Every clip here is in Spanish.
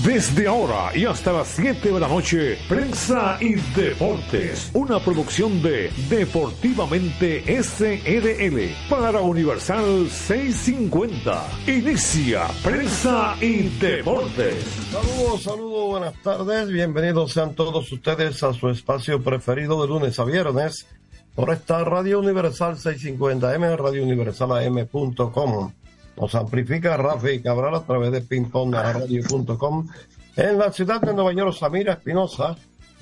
Desde ahora y hasta las 7 de la noche, Prensa y Deportes, una producción de Deportivamente SRL para Universal 650. Inicia Prensa y Deportes. Saludos, saludos, buenas tardes, bienvenidos sean todos ustedes a su espacio preferido de lunes a viernes por esta Radio Universal 650M, Radio Universal AM.com. Nos amplifica Rafi Cabral a través de pingpongradio.com en la ciudad de Nueva York, Samira Espinosa,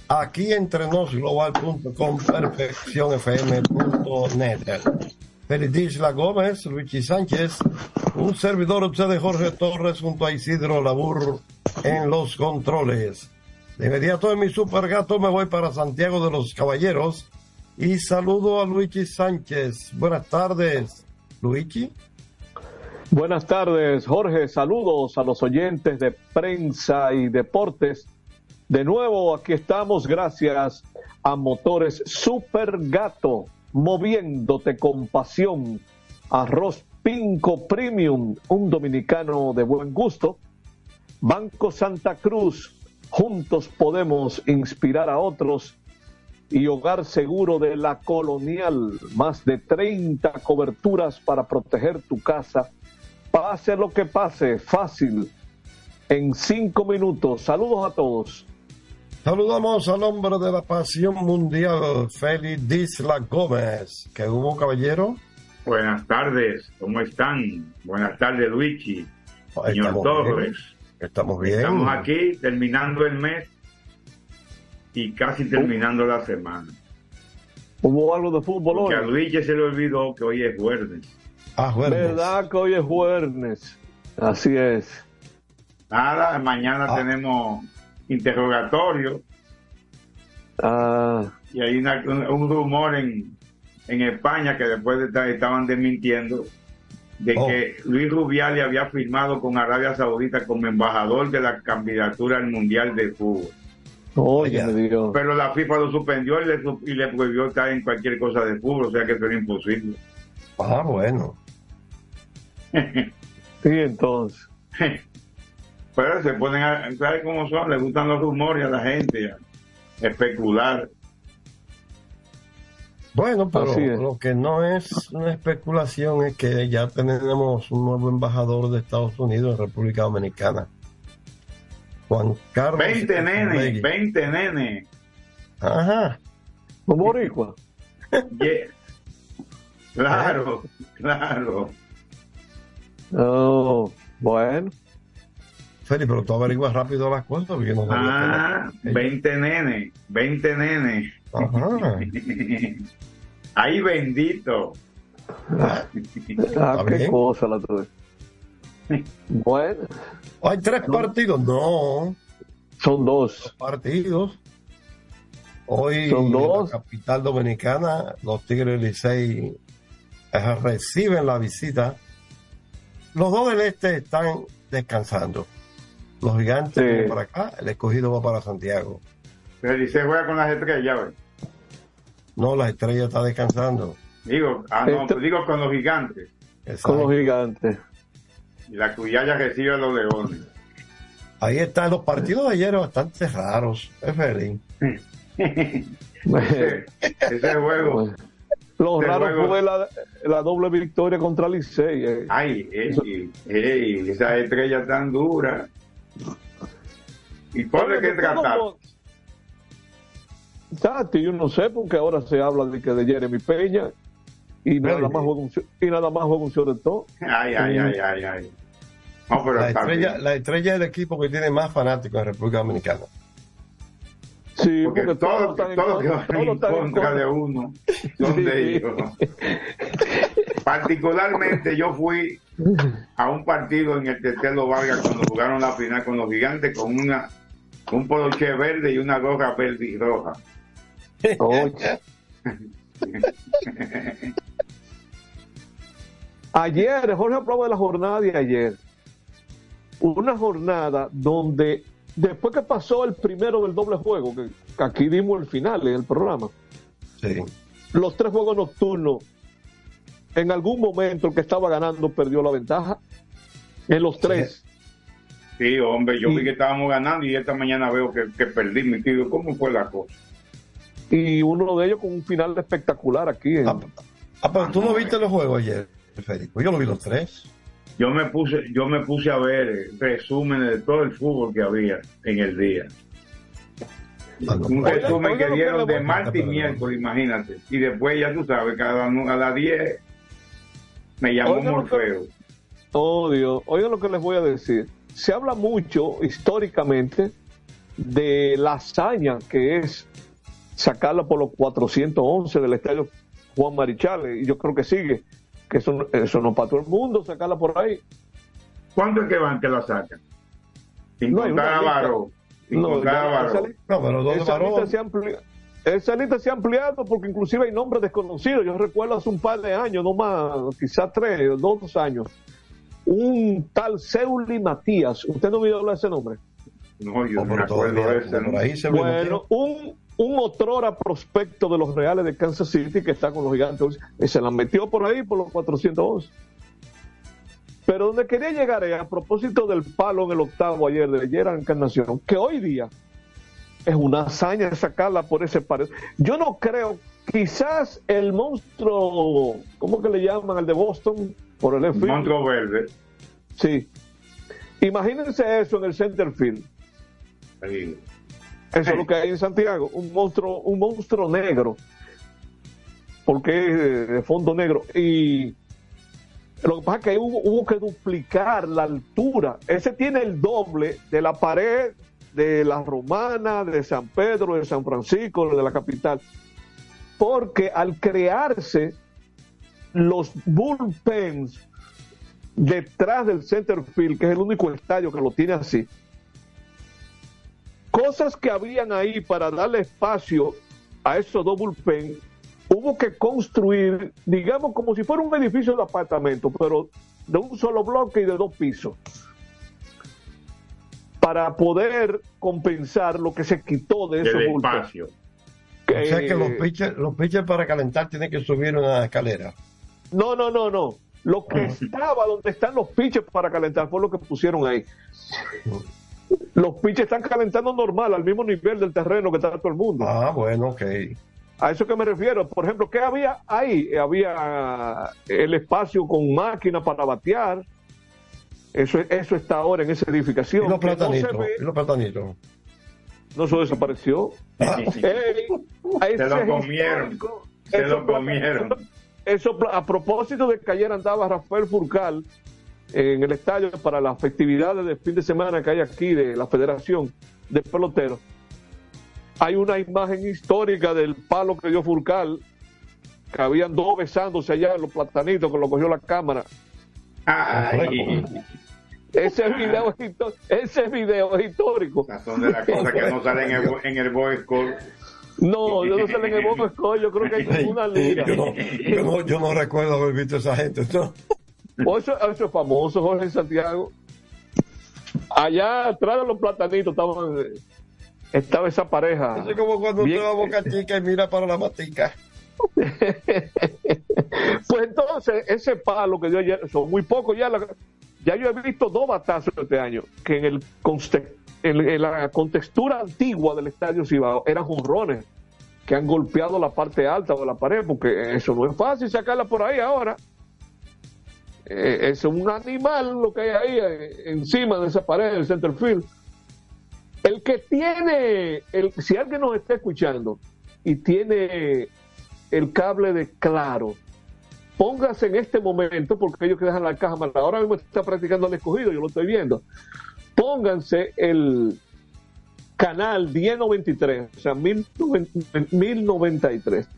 aquí entre nosglobal.com, perfeccionfm.net. Feliz La Gómez, Luigi Sánchez, un servidor usted Jorge Torres junto a Isidro Labur en los controles. De inmediato en mi super gato me voy para Santiago de los Caballeros y saludo a Luigi Sánchez. Buenas tardes, Luigi. Buenas tardes, Jorge. Saludos a los oyentes de prensa y deportes. De nuevo, aquí estamos gracias a Motores Super Gato, moviéndote con pasión. Arroz Pinco Premium, un dominicano de buen gusto. Banco Santa Cruz, juntos podemos inspirar a otros. Y Hogar Seguro de la Colonial, más de 30 coberturas para proteger tu casa Pase lo que pase, fácil, en cinco minutos. Saludos a todos. Saludamos al hombre de la pasión mundial, Félix Disla Gómez. ¿Qué hubo, caballero? Buenas tardes, ¿cómo están? Buenas tardes, Luigi. Señor Torres. Estamos bien. Estamos aquí terminando el mes y casi terminando la semana. ¿Hubo algo de fútbol hoy? Que a Luigi se le olvidó que hoy es jueves. Ah, ¿Verdad que hoy es jueves? Así es. Nada, mañana ah. tenemos interrogatorio. Ah. Y hay un, rumor en, en España que después estaban desmintiendo de oh. que Luis Rubiales había firmado con Arabia Saudita como embajador de la candidatura al Mundial de Fútbol. Oye, Pero la FIFA lo suspendió y le, y le prohibió estar en cualquier cosa de fútbol, o sea que eso era imposible. Ah, bueno. y entonces. Pero se ponen a, ¿sabes cómo son? Le gustan los rumores a la gente, especular. Bueno, pero lo que no es una especulación es que ya tenemos un nuevo embajador de Estados Unidos en República Dominicana. Juan Carlos. 20 nene, 20 nene. Ajá. boricua? Claro, claro. Oh, bueno. Feli, pero tú averiguas rápido las cosas porque no Ah, 20 nene, 20 nene. Ajá. Ay, bendito. Ah, ah qué cosa la tuve. Bueno. Hay tres partidos, no. Son dos. partidos. Hoy Son dos. en la capital dominicana, los Tigres Licey reciben la visita los dos del este están descansando. Los gigantes vienen para acá, el escogido va para Santiago. Pero se juega con las estrellas, No, las estrellas está descansando. Digo, ah, no, digo con los gigantes. Con los gigantes. Y la cuyaya recibe a los leones. Ahí están los partidos de ayer bastante raros, es ese, ese juego. Lo raro fue la, doble victoria contra Licey. Eh. Ay, esa estrella tan dura. ¿Y por qué tratar? Tati, yo no sé, porque ahora se habla de que de Jeremy Peña y nada más juega un, y nada más juega un todo. Ay, ay, ay, ay, ay. la, estrella, la estrella del equipo que tiene más fanáticos en República Dominicana. Sí, porque, todos todo que van en contra de uno son de ellos. Particularmente yo fui a un partido en el Tetelo Vargas cuando jugaron la final con los gigantes con una un poloche verde y una gorra verde y roja. ayer, Jorge hablaba de la jornada de ayer. Una jornada donde después que pasó el primero del doble juego, que aquí dimos el final en el programa, los tres juegos nocturnos, en algún momento el que estaba ganando perdió la ventaja. En los tres. Sí, hombre, yo vi que estábamos ganando y esta mañana veo que, perdí mi tío. ¿Cómo fue la cosa? Y uno de ellos con un final espectacular aquí. Ah, ah, pero tú no viste los juegos ayer, Federico. Yo lo vi los tres yo me puse yo me puse a ver resúmenes de todo el fútbol que había en el día. Un resumen que dieron de martes y miércoles imagínate. Y después ya tú sabes cada a las 10 me llamó Morfeo. Oh Dios oigan lo que les voy a decir. Se habla mucho históricamente de la hazaña que es sacarla por los 411 del estadio Juan Marichal y yo creo que sigue que eso, eso no para todo el mundo, sacarla por ahí. ¿Cuánto es que van que la sacan? Sin no, contar a Varo. no, pero ¿dónde esa lista, se esa lista se ha ampliado porque inclusive hay nombres desconocidos. Yo recuerdo hace un par de años, no más, quizás tres, dos años, un tal Seuli Matías. ¿Usted no vio hablar de ese nombre? No, yo no me acuerdo de ese. Bueno, un, un otrora prospecto de los Reales de Kansas City que está con los gigantes y se la metió por ahí por los 411. Pero donde quería llegar es a propósito del palo en el octavo ayer de ayer Encarnación, que hoy día es una hazaña sacarla por ese pared. Yo no creo, quizás el monstruo, ¿cómo que le llaman? El de Boston, por el Monstruo verde. Sí. Imagínense eso en el center field. Eso es lo que hay en Santiago, un monstruo, un monstruo negro, porque es de fondo negro. Y lo que pasa es que hubo, que duplicar la altura. Ese tiene el doble de la pared de la Romana, de San Pedro, de San Francisco, de la capital. Porque al crearse los bullpens detrás del center field, que es el único estadio que lo tiene así, cosas que habían ahí para darle espacio a esos double pen, hubo que construir, digamos, como si fuera un edificio de apartamento, pero de un solo bloque y de dos pisos, para poder compensar lo que se quitó de ese espacio. o sea que los pitchers, los pitchers para calentar tienen que subir una escalera. No, no, no, no. Lo que estaba donde están los pitchers para calentar fue lo que pusieron ahí los pitches están calentando normal, al mismo nivel del terreno que está todo el mundo. Ah, bueno, ok. A eso que me refiero. Por ejemplo, ¿qué había ahí? Había el espacio con máquina para batear. Eso, eso está ahora en esa edificación. ¿Y los platanitos? No ¿Y los platanitos? No, eso desapareció. Se lo comieron. Se lo comieron. Eso, a propósito de que ayer andaba Rafael Furcal en el estadio para las festividades de fin de semana que hay aquí de la Federación de Peloteros. Hay una imagen histórica del palo que dio Furcal, que habían dos besándose allá en los platanitos que lo cogió la cámara. Ese video, ese video es histórico. Son de las cosas que no salen en el, en el No, yo no sale en el Boy Score, yo creo que hay una liga. Yo no, yo no, yo no recuerdo haber visto a esa gente. ¿no? Eso, eso es famoso, Jorge Santiago. Allá atrás de los platanitos estaba esa pareja. Es como cuando usted va a Boca Chica y mira para la matica. pues entonces, ese palo que dio ayer, son muy pocos ya. ya yo he visto dos batazos este año que en, el en, la contextura antigua del estadio Cibao eran jonrones que han golpeado la parte alta de la pared, porque eso no es fácil sacarla por ahí ahora. Eh, es un animal lo que hay ahí eh, encima de esa pared del center field. El que tiene, el, si alguien nos está escuchando y tiene el cable de claro, póngase en este momento, porque ellos que dejan la caja más, ahora mismo está practicando el escogido, yo lo estoy viendo. Pónganse el canal 1093, o sea, 1093.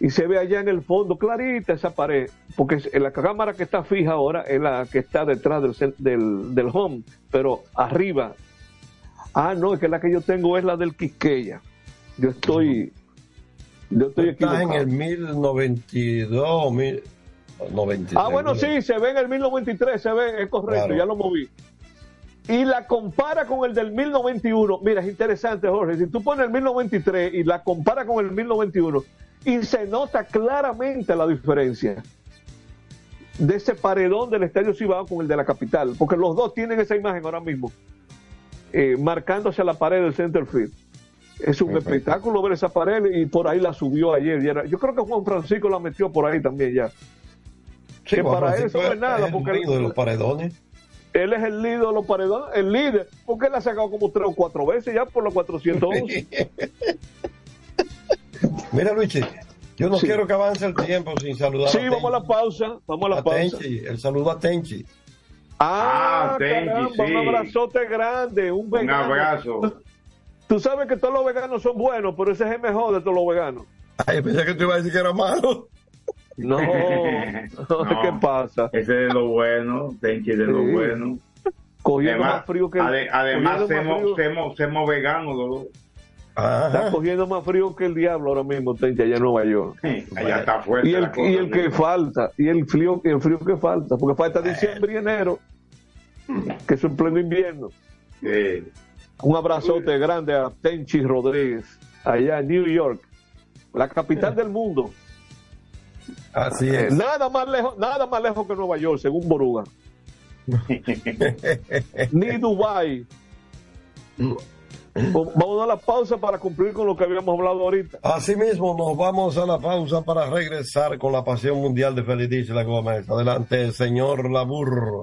Y se ve allá en el fondo clarita esa pared, porque la cámara que está fija ahora es la que está detrás del, del, del home, pero arriba. Ah, no, es que la que yo tengo es la del Quisqueya. Yo estoy yo estoy Está en el 1092, 1093. Ah, bueno, sí, se ve en el 1093, se ve, es correcto, ya lo moví. Y la compara con el del 1091. Mira, es interesante, Jorge. Si tú pones el 1093 y la compara con el 1091, y se nota claramente la diferencia de ese paredón del Estadio Cibao con el de la capital, porque los dos tienen esa imagen ahora mismo, eh, marcándose la pared del center field. Es un espectáculo ver esa pared y por ahí la subió ayer. yo creo que Juan Francisco la metió por ahí también ya. que para él eso no es nada. porque el de los paredones. Él es el líder de los paredones, el líder, porque él ha sacado como tres o cuatro veces ya por los 411. Mira, Luis, yo no quiero que avance el tiempo sin saludar. Sí, vamos a la pausa. Vamos a la pausa. el saludo a Tenchi. Ah, ah Tenchi, sí. un abrazote grande, un, un abrazo. Tú sabes que todos los veganos son buenos, pero ese es el mejor de todos los veganos. Ay, pensé que tú ibas a decir que era malo. No, ¿qué pasa? Ese es lo bueno, Tenchi de lo bueno. Cogiendo más frío que el Además, somos, veganos, Está cogiendo más frío que el diablo ahora mismo, Tenchi, allá en Nueva York. allá está fuerte. Y el, y el que falta, y el frío, el frío que falta, porque falta diciembre y enero, que es un pleno invierno. Sí. Un abrazote grande a Tenchi Rodríguez, allá en New York, la capital del mundo. Así es. Nada más lejos, nada más lejos que Nueva York, según Boruga. Ni Dubai. Vamos a la pausa para cumplir con lo que habíamos hablado ahorita. Así mismo, nos vamos a la pausa para regresar con la pasión mundial de Feliz la Gómez. Adelante, señor Laburro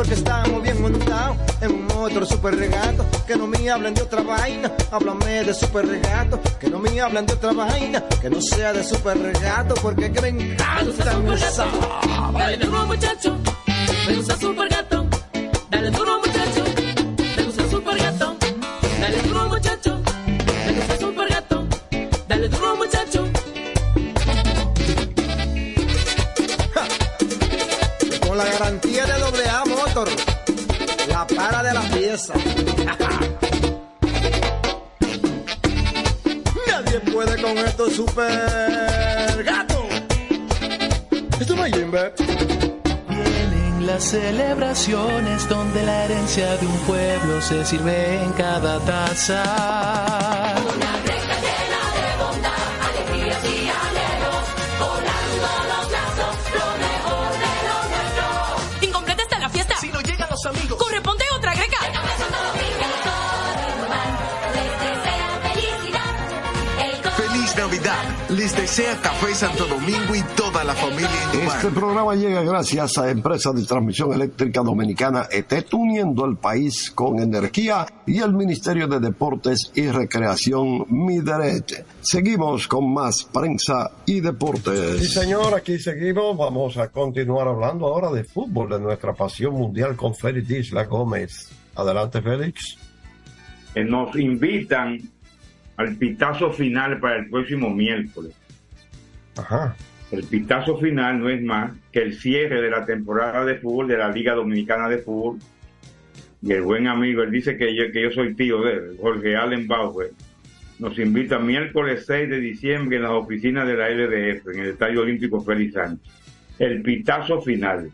Porque estamos bien montados en un otro super regato. Que no me hablen de otra vaina, háblame de super regato. Que no me hablen de otra vaina, que no sea de super regato. Porque que me encanta. Dale duro muchacho, super gato. Esto. Vienen las celebraciones donde la herencia de un pueblo se sirve en cada taza. Les desea Café Santo Domingo y toda la familia en Este programa llega gracias a Empresa de Transmisión Eléctrica Dominicana ETET, uniendo el país con energía y el Ministerio de Deportes y Recreación Mideret. Seguimos con más prensa y deportes. Sí, señor, aquí seguimos. Vamos a continuar hablando ahora de fútbol, de nuestra pasión mundial con Félix Isla Gómez. Adelante, Félix. Eh, Nos invitan al pitazo final para el próximo miércoles. Ajá. El pitazo final no es más que el cierre de la temporada de fútbol de la Liga Dominicana de Fútbol. Y el buen amigo, él dice que yo, que yo soy tío de él, Jorge Allen Bauer, nos invita miércoles 6 de diciembre en las oficinas de la LDF, en el Estadio Olímpico Félix Sánchez. El pitazo final.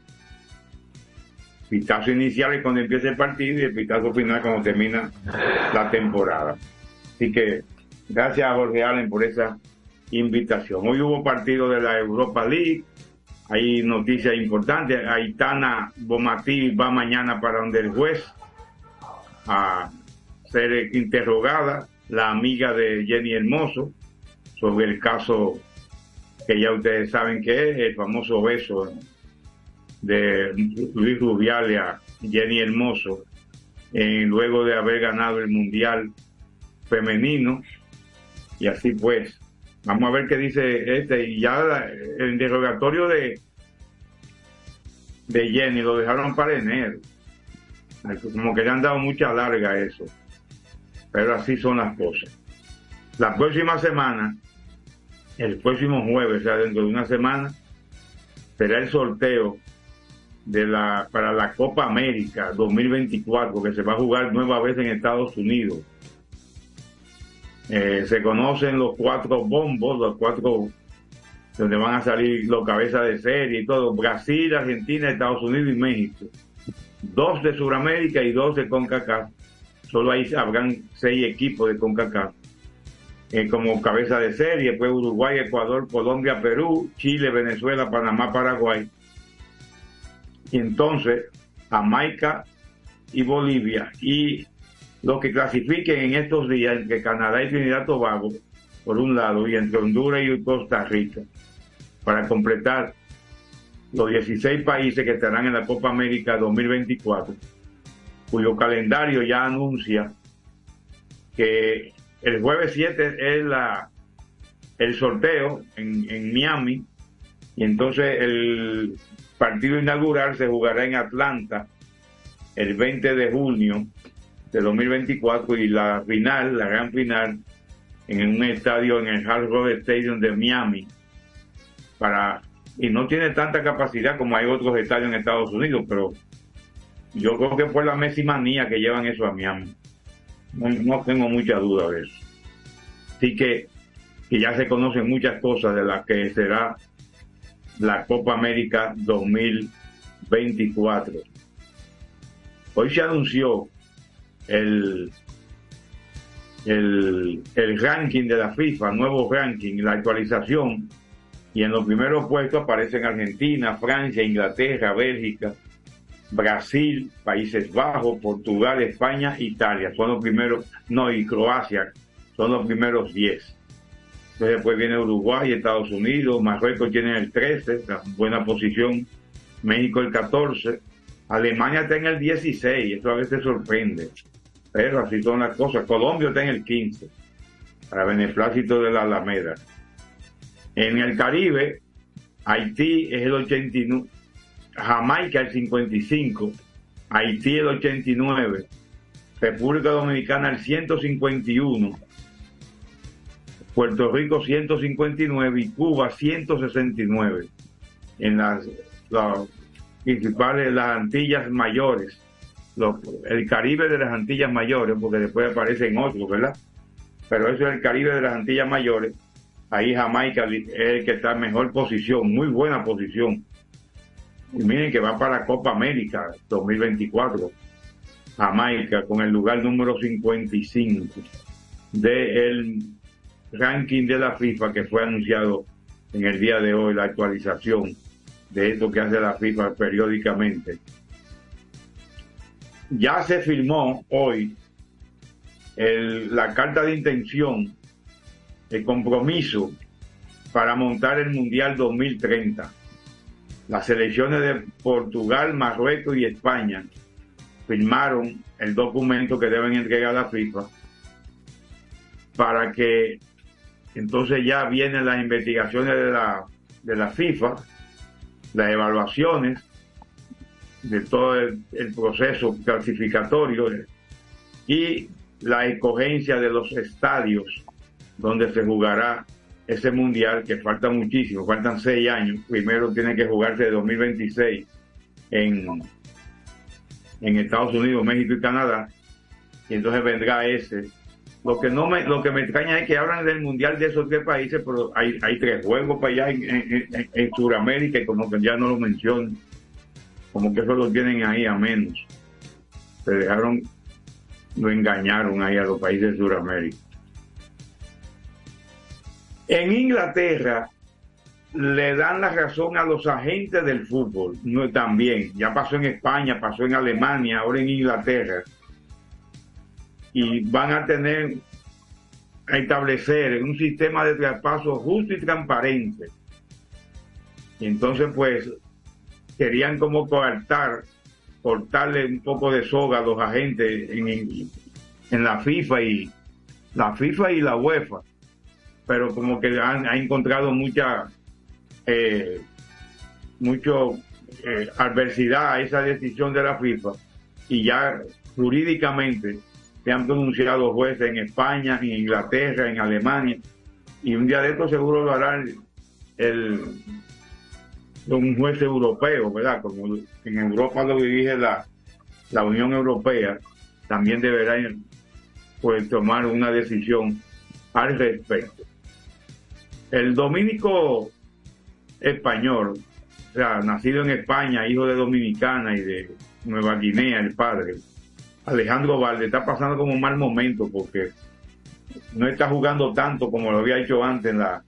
Pitazo inicial es cuando empieza el partido y el pitazo final cuando termina la temporada. Así que gracias a Jorge Allen por esa invitación. Hoy hubo partido de la Europa League, hay noticias importantes. Aitana Bomatí va mañana para donde el juez a ser interrogada, la amiga de Jenny Hermoso, sobre el caso que ya ustedes saben que es, el famoso beso de Luis Rubiales a Jenny Hermoso, eh, luego de haber ganado el Mundial Femenino Y así pues, vamos a ver qué dice este. Y ya el interrogatorio de, de Jenny lo dejaron para enero. Como que le han dado mucha larga eso. Pero así son las cosas. La próxima semana, el próximo jueves, o sea, dentro de una semana, será el sorteo de la para la Copa América 2024 que se va a jugar nueva vez en Estados Unidos. Eh, se conocen los cuatro bombos, los cuatro donde van a salir los cabezas de serie y todo, Brasil, Argentina, Estados Unidos y México. Dos de Sudamérica y dos de CONCACAF. Solo ahí habrán seis equipos de CONCACAF. Eh, como cabeza de serie, pues Uruguay, Ecuador, Colombia, Perú, Chile, Venezuela, Panamá, Paraguay. Y entonces, Jamaica y Bolivia. Y los que clasifiquen en estos días entre Canadá y Trinidad y Tobago, por un lado, y entre Honduras y Costa Rica, para completar los 16 países que estarán en la Copa América 2024, cuyo calendario ya anuncia que el jueves 7 es la, el sorteo en, en Miami, y entonces el partido inaugural se jugará en Atlanta el 20 de junio de 2024 y la final, la gran final, en un estadio en el Hard Rock Stadium de Miami para y no tiene tanta capacidad como hay otros estadios en Estados Unidos, pero yo creo que fue la Messi manía que llevan eso a Miami. No, no tengo mucha duda de eso. Así que, que ya se conocen muchas cosas de las que será la Copa América 2024. Hoy se anunció el, el, el ranking de la FIFA, nuevo ranking, la actualización, y en los primeros puestos aparecen Argentina, Francia, Inglaterra, Bélgica, Brasil, Países Bajos, Portugal, España, Italia. Son los primeros, no, y Croacia, son los primeros 10. Entonces después viene Uruguay, Estados Unidos, Marruecos tiene el 13, la buena posición, México el 14, Alemania está en el 16, eso a veces sorprende, pero así son las cosas. Colombia está en el 15, para beneplácito de la Alameda. En el Caribe, Haití es el 89, Jamaica el 55, Haití el 89, República Dominicana el 151, Puerto Rico 159 y Cuba 169 en las, las principales, las Antillas Mayores, los- el Caribe de las Antillas Mayores, porque después aparecen otros, ¿verdad? Pero eso es el Caribe de las Antillas Mayores. Ahí Jamaica es el que está en mejor posición, muy buena posición. Y miren que va para Copa América 2024. Jamaica con el lugar número 55 del ranking de la FIFA que fue anunciado en el día de hoy, la actualización de esto que hace la FIFA periódicamente. Ya se firmó hoy la carta de intención, el compromiso para montar el Mundial 2030. Las selecciones de Portugal, Marruecos y España firmaron el documento que deben entregar a la FIFA para que entonces ya vienen las investigaciones de la, de la FIFA, las evaluaciones de todo el, proceso clasificatorio y la escogencia de los estadios donde se jugará ese mundial que falta muchísimo, faltan seis años. Primero tiene que jugarse de 2026 en, en Estados Unidos, México y Canadá, y entonces vendrá ese. Lo que no me, lo que me extraña es que hablan del mundial de esos tres países, pero hay, hay tres juegos para allá en, en, en- en Sudamérica y como que ya no lo mencionan, como que eso lo tienen ahí a menos. Se dejaron, lo engañaron ahí a los países de Sudamérica. En Inglaterra le dan la razón a los agentes del fútbol, no también, ya pasó en España, pasó en Alemania, ahora en Inglaterra, y van a tener a establecer un sistema de traspaso justo y transparente. Entonces, pues, querían como coartar, cortarle un poco de soga a los agentes en, en la FIFA y la FIFA y la UEFA. Pero como que han, ha encontrado mucha, eh, mucho eh, adversidad a esa decisión de la FIFA. Y ya jurídicamente se han pronunciado jueces en España, en Inglaterra, en Alemania, y un día de esto seguro lo hará el, el- un juez europeo, ¿verdad? Como en Europa lo dirige la, la Unión Europea, también deberá pues, tomar una decisión al respecto. El dominico español, o sea, nacido en España, hijo de dominicana y de Nueva Guinea, el padre, Alejandro Valde, está pasando como un mal momento porque no está jugando tanto como lo había hecho antes en la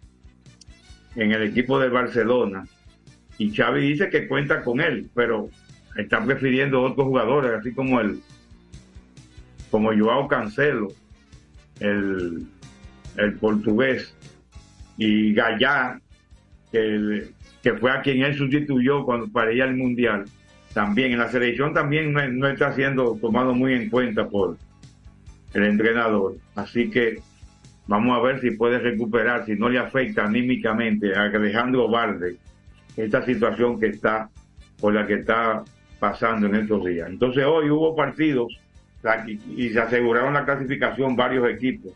en el equipo de Barcelona y Xavi dice que cuenta con él pero está prefiriendo otros jugadores así como el como Joao Cancelo el, el portugués y Gallá que, que fue a quien él sustituyó cuando para ir al mundial también en la selección también no, no está siendo tomado muy en cuenta por el entrenador. Así que vamos a ver si puede recuperar, si no le afecta anímicamente a Alejandro Valde esta situación que está, por la que está pasando en estos días. Entonces hoy hubo partidos y, se aseguraron la clasificación varios equipos.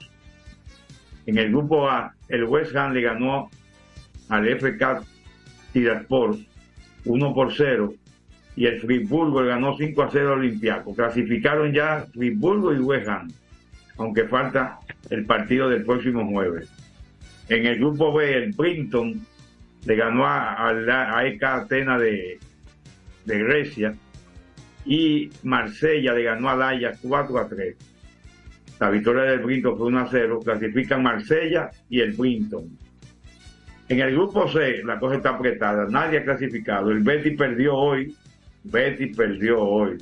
En el grupo A, el West Ham le ganó al FK Tiraspor 1 por 0 y el Friburgo le ganó 5 a 0 al Olympiaco. Clasificaron ya Friburgo y West Ham, aunque falta el partido del próximo jueves. En el grupo B, el Brinton le ganó a, a a Atena de, de Grecia y Marsella le ganó al Ajax 4 a 3. La victoria del Brinton fue 1 a 0. Clasifican Marsella y el Brinton. En el grupo C, la cosa está apretada. Nadie ha clasificado. El Betis perdió hoy. Betis perdió hoy.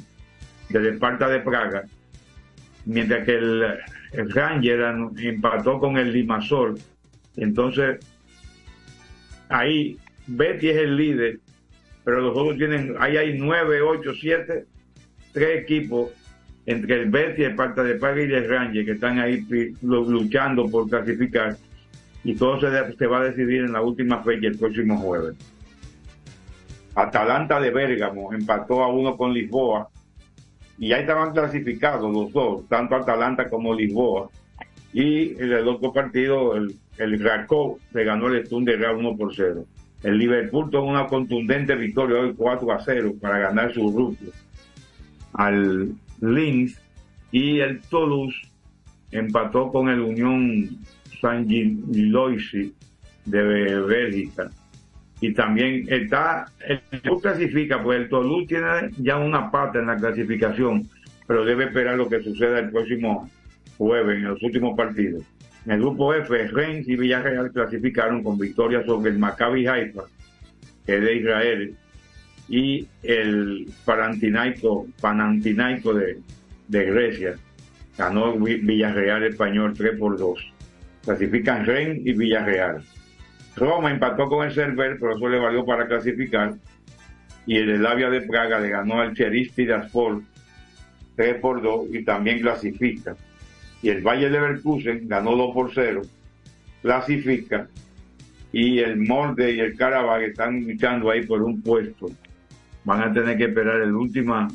Desde Esparta de Praga. Mientras que el, el Ranger an- empató con el Limasol. Entonces, ahí Betis es el líder. Pero los otros tienen, ahí hay 9, 8, 7, tres equipos entre el Betis, el Esparta de Praga y el Ranger que están ahí luchando por clasificar y todo se, va a decidir en la última fecha el próximo jueves. Atalanta de Bérgamo empató a uno con Lisboa y ya estaban clasificados los dos, tanto Atalanta como Lisboa. Y el otro partido, el, el Rakov le ganó el Real 1 por 0. El Liverpool tuvo una contundente victoria hoy 4 a 0 para ganar su grupo al Linz y el Toulouse empató con el Unión San Giloisi de Bélgica. Y también está, el Toulouse clasifica, pues el Toulouse tiene ya una parte en la clasificación, pero debe esperar lo que suceda el próximo jueves en los últimos partidos. En el grupo F, Rennes y Villarreal clasificaron con victoria sobre el Maccabi Haifa, que es de Israel, y el Panathinaiko de, de Grecia. Ganó Vi- Villarreal español 3 por 2. Clasifican Rennes y Villarreal. Roma empató con el Cerver, pero eso le valió para clasificar. Y el Slavia de Praga le ganó al Cheris Tiraspol 3 por 2 y también clasifica. Y el Valle Leverkusen ganó 2 por 0, clasifica. Y el Molde y el Karabakh están luchando ahí por un puesto. Van a tener que esperar el última,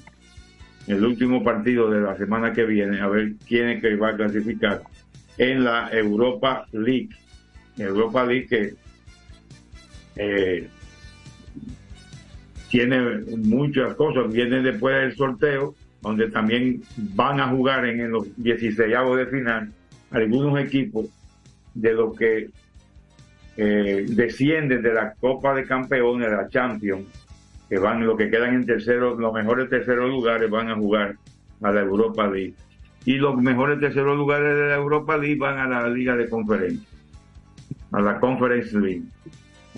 el último partido de la semana que viene a ver quién es que va a clasificar en la Europa League. Europa League que eh, tiene muchas cosas, viene después del sorteo, donde también van a jugar en, los 16 de final algunos equipos de los que eh, descienden de la Copa de Campeones, la Champions, que van, los que quedan en tercero, los mejores terceros lugares van a jugar a la Europa League. Y los mejores terceros lugares de la Europa League van a la Liga de Conferencia, a la Conference League.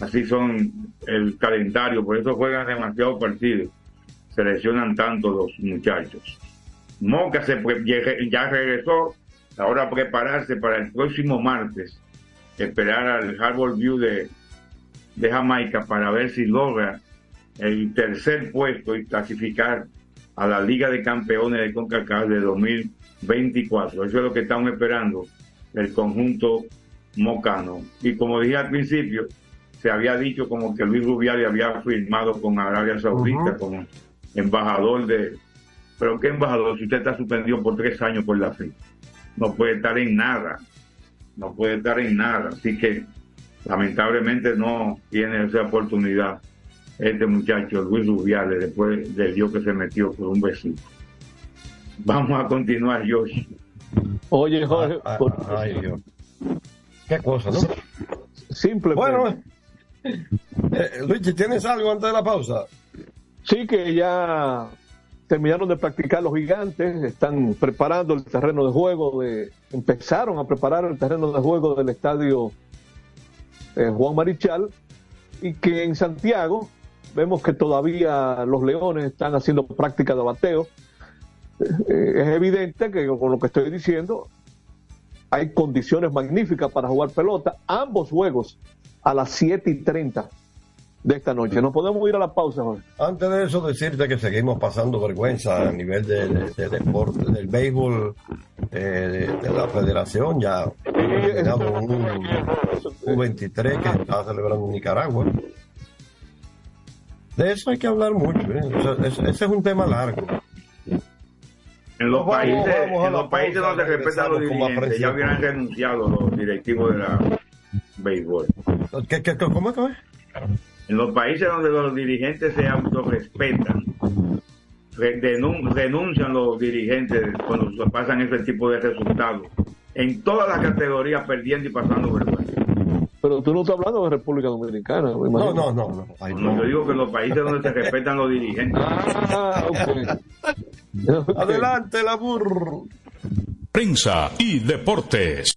Así son el calendario, por eso juegan demasiados partidos. Seleccionan tanto los muchachos. Moca se, ya regresó, ahora prepararse para el próximo martes, esperar al Harbour View de, de Jamaica para ver si logra el tercer puesto y clasificar a la Liga de Campeones de CONCACAF de 2024. Eso es lo que estamos esperando el conjunto Mocano. Y como dije al principio, se había dicho como que Luis Rubiales había firmado con Arabia Saudita como embajador de... Pero ¿qué embajador? Si usted está suspendido por tres años por la fe, no puede estar en nada, no puede estar en nada. Así que lamentablemente no tiene esa oportunidad este muchacho Luis Rubiales después del lío que se metió por un vecino. Vamos a continuar, Josh. Oye, Jorge, Ah, por- ah, ay, Dios. Qué cosa, ¿no? simplemente. Bueno, eh, Luigi, ¿tienes algo antes de la pausa? Sí, que ya terminaron de practicar los gigantes, están preparando el terreno de juego, de, empezaron a preparar el terreno de juego del estadio eh, Juan Marichal, y que en Santiago vemos que todavía los leones están haciendo práctica de bateo. Eh, es evidente que con lo que estoy diciendo hay condiciones magníficas para jugar pelota, ambos juegos a las 7 y 30 de esta noche. No podemos ir a la pausa, Jorge. Antes de eso, decirte que seguimos pasando vergüenza a nivel de, de- de deporte, del béisbol, eh, de, de la federación. Ya hemos terminado un U23 que está celebrando en Nicaragua. De eso hay que hablar mucho. ¿eh? O sea, es- ese es un tema largo. En los Vamos, países, vamos en los países donde respetan los dirigentes, ya hubieran renunciado los directivos de la béisbol. ¿Qué, qué, cómo es que es? En los países donde los dirigentes se autorrespetan, renuncian los dirigentes cuando pasan ese tipo de resultados. En todas las categorías perdiendo y pasando vergüenza. Pero tú no estás hablando de República Dominicana. No, no, no. no. Ay, No, yo digo que en los países donde se respetan los dirigentes. Ah, ok. Adelante, la burro. Prensa y deportes.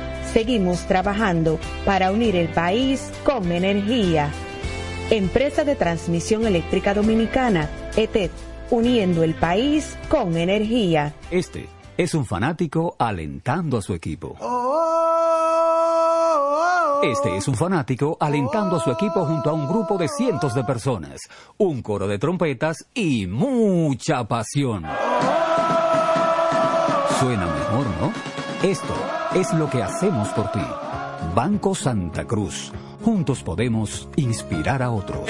Seguimos trabajando para unir el país con energía. Empresa de Transmisión Eléctrica Dominicana, ETED, uniendo el país con energía. Este es un fanático alentando a su equipo. Este es un fanático alentando a su equipo junto a un grupo de cientos de personas, un coro de trompetas y mucha pasión. Suena mejor, ¿no? Esto es lo que hacemos por ti. Banco Santa Cruz. Juntos podemos inspirar a otros.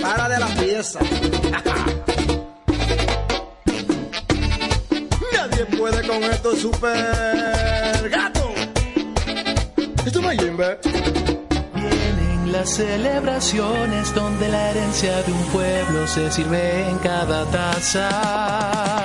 Para de la pieza. Nadie puede con esto super gato. Esto no. Vienen las celebraciones donde la herencia de un pueblo se sirve en cada taza.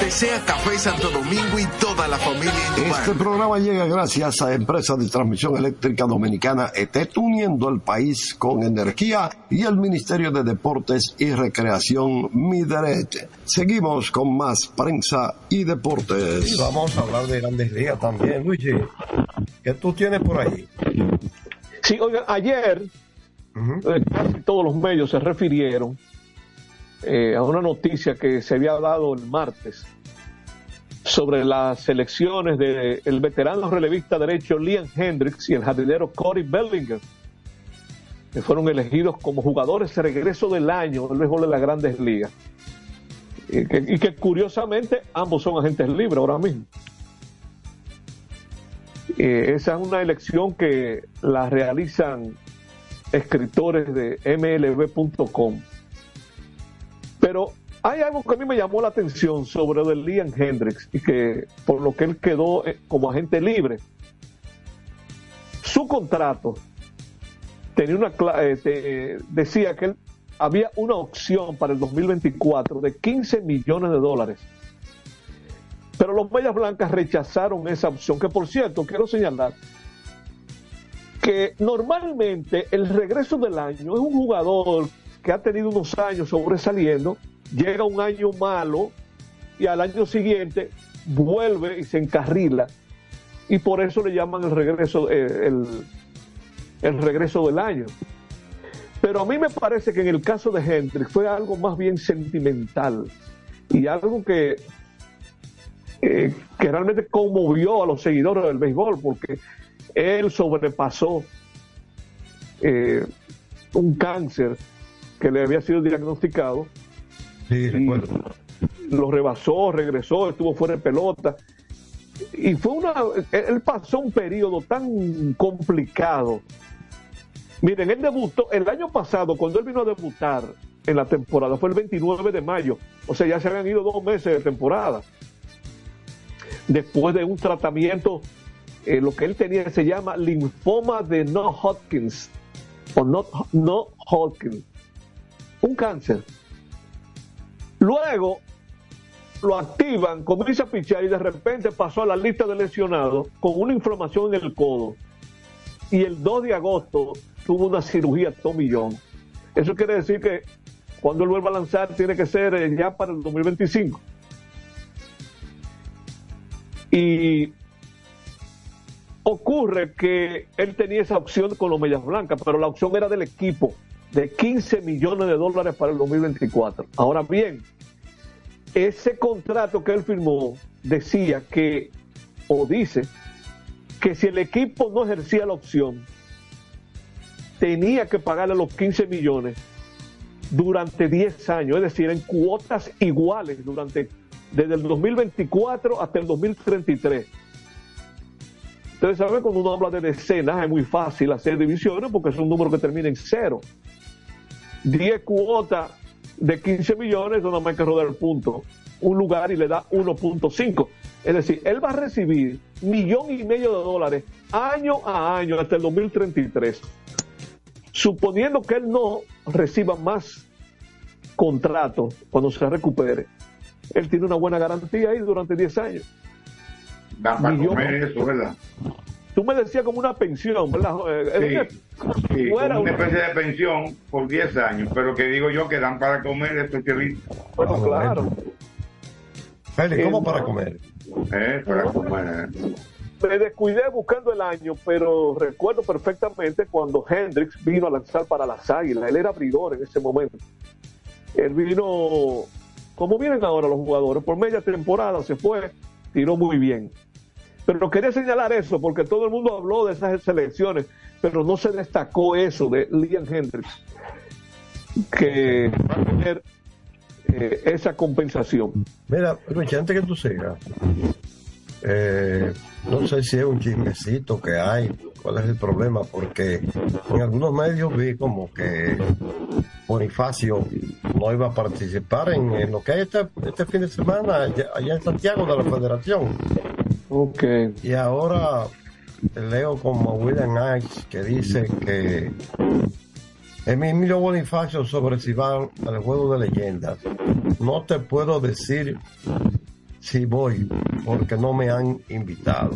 Desea Café Santo Domingo y toda la familia Este programa llega gracias a Empresa de Transmisión Eléctrica Dominicana ETET, uniendo el país con energía y el Ministerio de Deportes y Recreación Mideret. Seguimos con más prensa y deportes. Y vamos a hablar de grandes ligas también, Luigi. ¿Qué tú tienes por ahí? Sí, oiga, ayer eh, casi todos los medios se refirieron eh, a una noticia que se había dado el martes sobre las elecciones del el veterano relevista derecho Liam Hendricks y el jardinero Corey Bellinger, que fueron elegidos como jugadores de regreso del año del béisbol de las grandes ligas. Y que, y que curiosamente ambos son agentes libres ahora mismo. Eh, esa es una elección que la realizan escritores de mlb.com. Pero hay algo que a mí me llamó la atención sobre el Liam Hendricks y que por lo que él quedó eh, como agente libre. Su contrato tenía una eh, te- decía que él había una opción para el 2024 de 15 millones de dólares. Pero los Medias Blancas rechazaron esa opción, que por cierto, quiero señalar que normalmente el regreso del año es un jugador que ha tenido unos años sobresaliendo, llega un año malo y al año siguiente vuelve y se encarrila. Y por eso le llaman el regreso, eh, el, el regreso del año. Pero a mí me parece que en el caso de Hendrix fue algo más bien sentimental y algo que eh, que realmente conmovió a los seguidores del béisbol porque él sobrepasó eh, un cáncer que le había sido diagnosticado. Sí, recuerdo. Lo rebasó, regresó, estuvo fuera de pelota. Y fue una. Él pasó un periodo tan complicado. Miren, él debutó el año pasado, cuando él vino a debutar en la temporada, fue el 29 de mayo. O sea, ya se habían ido dos meses de temporada. Después de un tratamiento, eh, lo que él tenía se llama linfoma de no Hodgkins o no, no Hodgkin, un cáncer. Luego lo activan, comienza a pichar y de repente pasó a la lista de lesionados con una inflamación en el codo. Y el 2 de agosto tuvo una cirugía tomillón. Eso quiere decir que cuando él vuelva a lanzar tiene que ser eh, ya para el 2025. Y ocurre que él tenía esa opción con los Medias Blancas, pero la opción era del equipo de 15 millones de dólares para el 2024. Ahora bien, ese contrato que él firmó decía que, o dice, que si el equipo no ejercía la opción, tenía que pagarle los 15 millones durante 10 años, es decir, en cuotas iguales durante desde el 2024 hasta el 2033. Ustedes saben, cuando uno habla de decenas, es muy fácil hacer divisiones porque es un número que termina en cero. 10 cuotas de 15 millones, no más que rodar el punto. Un lugar y le da 1.5. Es decir, él va a recibir millón y medio de dólares año a año hasta el 2033. Suponiendo que él no reciba más contratos cuando se recupere, él tiene una buena garantía ahí durante 10 años. Da para Millón. comer eso, ¿verdad? Tú me decías como una pensión, ¿verdad? Eh, Sí, sí, fuera una una- especie de pensión por 10 años, pero que digo yo que dan para comer estos chelitos. Bueno, claro. Félix, ¿cómo Eh, para comer? Eh, para comer. Me descuidé buscando el año, pero recuerdo perfectamente cuando Hendrix vino a lanzar para las Águilas. Él era abridor en ese momento. Él vino, como vienen ahora los jugadores, por media temporada se fue, tiró muy bien. Pero quería señalar eso porque todo el mundo habló de esas selecciones, pero no se destacó eso de Liam Hendrix, que va a tener eh, esa compensación. Mira, Luis, antes que tú sigas, eh, no sé si es un chismecito que hay, cuál es el problema, porque en algunos medios vi como que Bonifacio no iba a participar en, lo que hay este, este fin de semana allá en Santiago de la Federación. Ok. Y ahora leo como William Ice que dice que Emilio Bonifacio sobre si va al juego de leyendas. No te puedo decir si voy porque no me han invitado.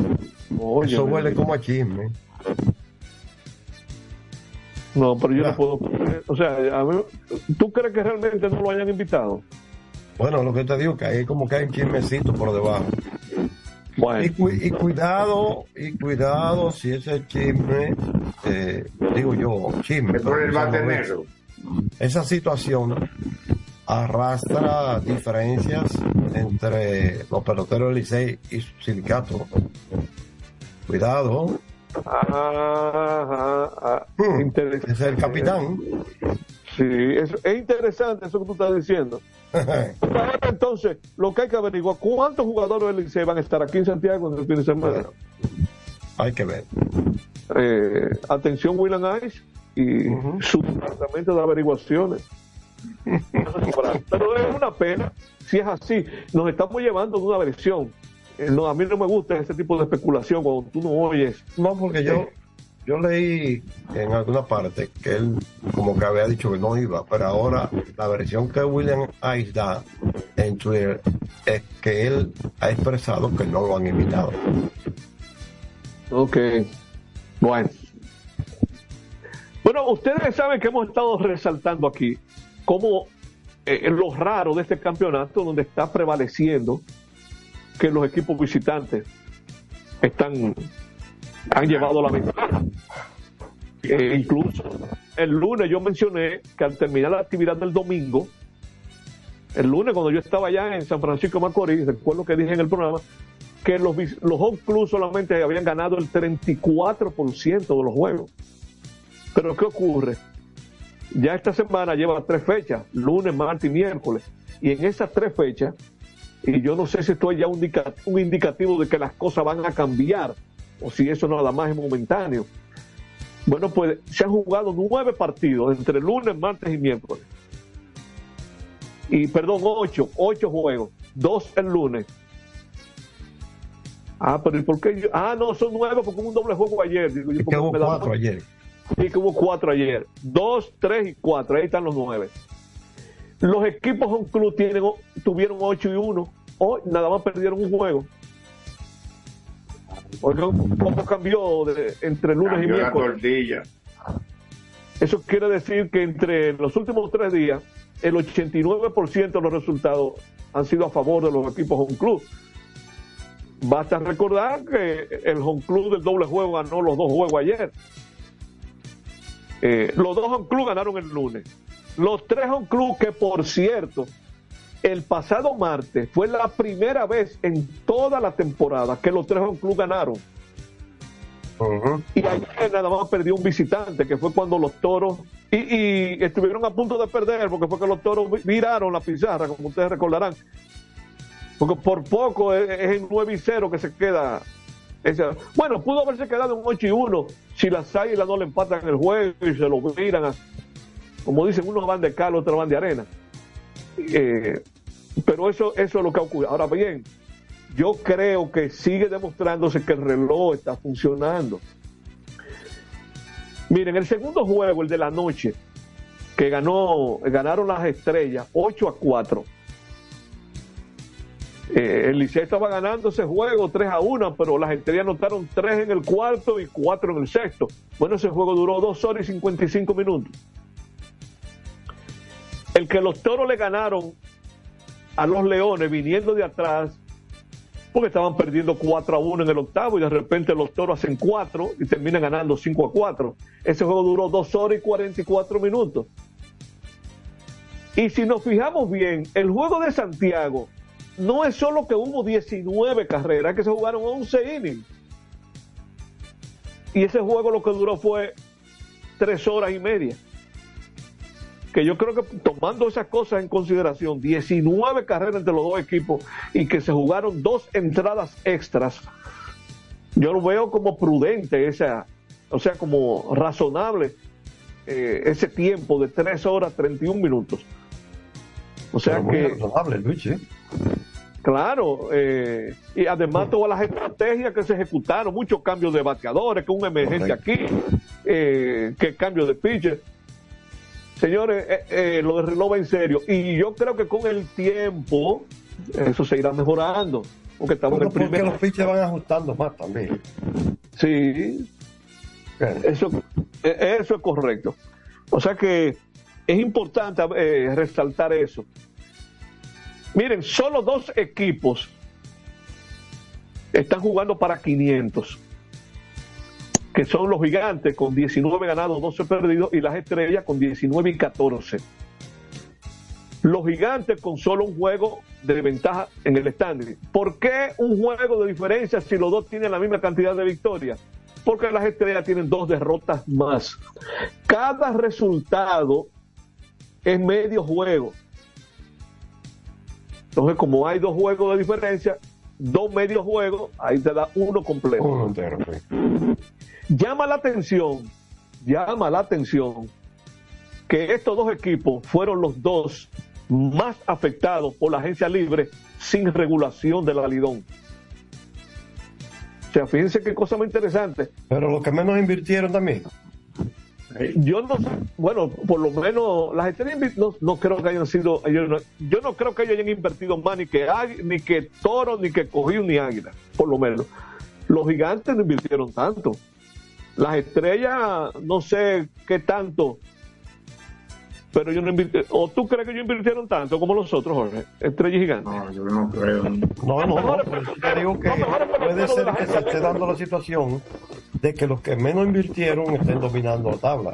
Oye, Eso huele como a chisme. No, pero yo no puedo. O sea, a mí- ¿tú crees que realmente no lo hayan invitado? Bueno, lo que te digo que hay como que hay un chismecito por debajo. Bueno. Y, cu- y cuidado, y cuidado si ese chisme, eh, digo yo, chisme. El. Esa situación arrastra diferencias entre los peloteros del Licey y su sindicato. Cuidado, Ajá, ajá. Hmm. Es el capitán. Sí, es, es interesante eso que tú estás diciendo. Entonces, lo que hay que averiguar, ¿cuántos jugadores del Licey van a estar aquí en Santiago en el fin de semana? Hay que ver. Eh, atención, William Ice y su departamento de averiguaciones. Pero es una pena, si es así, nos estamos llevando de una versión. Eh, no, a mí no me gusta ese tipo de especulación cuando tú no oyes. No, porque yo, yo leí en alguna parte que él como que había dicho que no iba, pero ahora la versión que William Ice da en Twitter es que él ha expresado que no lo han invitado. Ok, bueno. Bueno, ustedes saben que hemos estado resaltando aquí como eh, lo raro de este campeonato donde está prevaleciendo que los equipos visitantes están han llevado la ventaja. Eh, incluso el lunes yo mencioné que al terminar la actividad del domingo el lunes cuando yo estaba allá en San Francisco de Macorís, recuerdo que dije en el programa que los, los home clubs solamente habían ganado el 34% de los juegos. Pero ¿qué ocurre? Ya esta semana lleva tres fechas, lunes, martes y miércoles. Y en esas tres fechas, y yo no sé si esto es ya un indicativo de que las cosas van a cambiar, o si eso nada más es momentáneo. Bueno, pues se han jugado nueve partidos entre lunes, martes y miércoles. Y perdón, ocho, ocho juegos, dos el lunes. Ah, pero ¿y por qué? yo- Ah, no, son nueve porque hubo un doble juego ayer. Digo, yo, hubo da- cuatro ayer. Sí, que hubo cuatro ayer. Dos, tres y cuatro. Ahí están los nueve. Los equipos home club tienen, tuvieron ocho y uno. Hoy nada más perdieron un juego. Oigan, ¿cómo cambió de- entre lunes Cambió y la miércoles? tortilla. Eso quiere decir que entre los últimos tres días, el 89% de los resultados han sido a favor de los equipos home club. Basta recordar que el home club del doble juego ganó los dos juegos ayer. Eh, los dos home club ganaron el lunes. Los tres home club que, por cierto, el pasado martes fue la primera vez en toda la temporada que los tres home club ganaron. Y ayer nada más perdió un visitante, que fue cuando los toros, y, y estuvieron a punto de perder, porque fue que los toros vi- viraron la pizarra, como ustedes recordarán. Porque por poco es, es en 9 y 0 que se queda. bueno, pudo haberse quedado en 8 y 1 si las águilas no le empatan el juego y se lo miran. a- como dicen, unos van de cal, otros van de arena. Eh, pero eso, eso es lo que ha ocurrido. Ahora bien, yo creo que sigue demostrándose que el reloj está funcionando. Miren, el segundo juego, el de la noche, que ganó, ganaron las estrellas 8 a 4. Eh, el Liceo estaba ganando ese juego 3 a 1, pero las estrellas anotaron 3 en el cuarto y 4 en el sexto. Bueno, ese juego duró 2 horas y 55 minutos. El que los toros le ganaron a los leones viniendo de atrás, porque estaban perdiendo 4 a 1 en el octavo y de repente los toros hacen 4 y terminan ganando 5 a 4. Ese juego duró 2 horas y 44 minutos. Y si nos fijamos bien, el juego de Santiago no es solo que hubo 19 carreras, que se jugaron 11 innings. Y ese juego lo que duró fue 3 horas y media. Que yo creo que tomando esas cosas en consideración, 19 carreras entre los dos equipos y que se jugaron dos entradas extras, yo lo veo como prudente, esa, o sea, como razonable eh, ese tiempo de 3 horas 31 minutos. O sea Pero que... razonable, Luis, ¿eh? Claro, eh, y además todas las estrategias que se ejecutaron, muchos cambios de bateadores, que un emergente aquí, eh, que cambio de pitcher. Señores, eh, eh, lo de reloj va en serio. Y yo creo que con el tiempo eso se irá mejorando. Porque estamos Bueno, en el porque primer. los pitchers van ajustando más también. Sí, eso, eh, eso es correcto. O sea que es importante eh, resaltar eso. Miren, solo dos equipos están jugando para 500, que son los gigantes con 19 ganados, 12 perdidos, y las estrellas con 19 y 14. Los gigantes con solo un juego de ventaja en el standing. ¿Por qué un juego de diferencia si los dos tienen la misma cantidad de victorias? Porque las estrellas tienen dos derrotas más. Cada resultado es medio juego. Entonces, como hay dos juegos de diferencia, dos medios juegos, ahí te da uno completo. Uno entero, sí. Llama la atención, llama la atención que estos dos equipos fueron los dos más afectados por la agencia libre sin regulación de la Lidón. O sea, fíjense qué cosa más interesante. Pero los que menos invirtieron también. Yo no, bueno, por lo menos las estrellas no, no creo que hayan sido, ellos no- yo no creo que ellos hayan invertido más ni que ni que Toro, ni que Cogido, ni Águila, por lo menos. Los gigantes no invirtieron tanto. Las estrellas, no sé qué tanto, pero yo no invirtí. ¿O tú crees que ellos invirtieron tanto como los otros, Jorge? Estrellas gigantes. No, yo no creo. No, no, no, por eso te digo que puede ser que se esté dando la situación de que los que menos invirtieron estén dominando la tabla.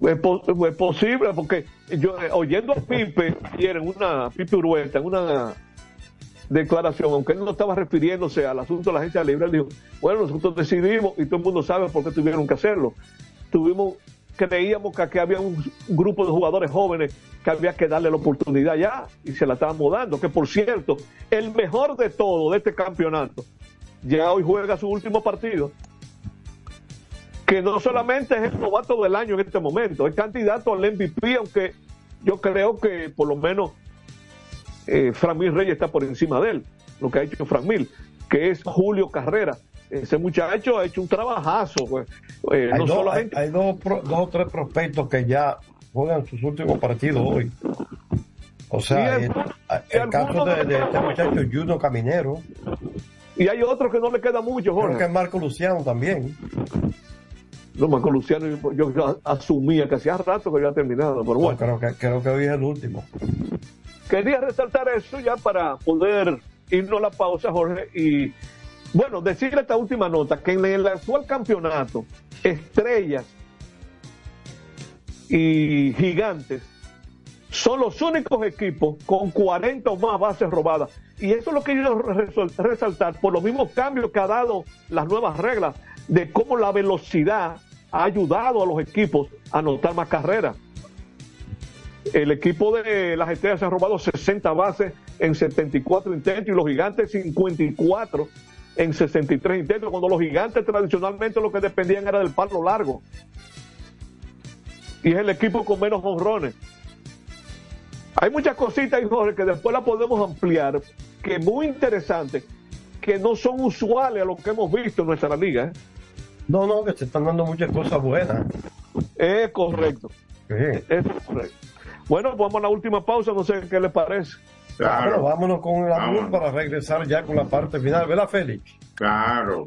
Es, po- es posible, porque yo eh, oyendo a Pipe ayer en una, Pipe Urueta, en una declaración, aunque él no estaba refiriéndose al asunto de la agencia libre, él dijo, bueno, nosotros decidimos y todo el mundo sabe por qué tuvieron que hacerlo. Tuvimos, creíamos que aquí había un grupo de jugadores jóvenes que había que darle la oportunidad ya y se la estábamos dando, que por cierto, el mejor de todo de este campeonato, ya hoy juega su último partido, que no solamente es el novato del año en este momento, es candidato al MVP, aunque yo creo que por lo menos eh, Framil Reyes está por encima de él, lo que ha hecho Framil, que es Julio Carrera. Ese muchacho ha hecho un trabajazo, pues. Eh, hay no dos, solamente hay- hay dos, o tres prospectos que ya juegan sus últimos partidos hoy. O sea, el, caso de, de este muchacho Juno Caminero. Y hay otro que no le queda mucho, Jorge. Creo que es Marco Luciano también. No, Marco Luciano, yo, yo asumía que hacía rato que había terminado, pero bueno. creo, que, creo que hoy es el último. Quería resaltar eso ya para poder irnos a la pausa, Jorge, y bueno, decirle esta última nota, que en el actual campeonato, estrellas y gigantes son los únicos equipos con 40 o más bases robadas. Y eso es lo que yo quiero resaltar por los mismos cambios que ha dado las nuevas reglas de cómo la velocidad ha ayudado a los equipos a anotar más carreras. El equipo de las estrellas ha robado 60 bases en 74 intentos y los gigantes 54 en 63 intentos, cuando los gigantes tradicionalmente lo que dependían era del palo largo. Y es el equipo con menos honrones. Hay muchas cositas, Jorge, que después la podemos ampliar, que muy interesantes, que no son usuales a lo que hemos visto en nuestra liga. ¿eh? No, no, que se están dando muchas cosas buenas. Es correcto. Sí. Es correcto. Bueno, pues vamos a la última pausa, no sé qué les parece. Bueno, vámonos con la BUR para regresar ya con la parte final, ¿verdad, Félix? Claro.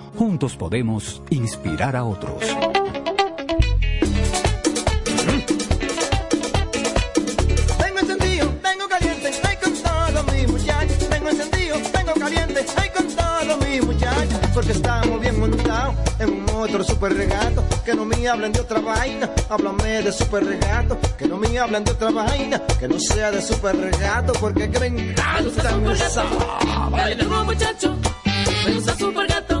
Juntos podemos inspirar a otros. Tengo encendido, tengo caliente, ay con todos mis muchachos. Tengo encendido, tengo caliente, ay con todos mis muchachos. Porque estamos bien montados en un otro super regato. Que no me hablen de otra vaina, háblame de super regato. Que no me hablen de otra vaina, que no sea de super regato. Porque que me encanta esa. Dale duro muchacho, me gusta super gato.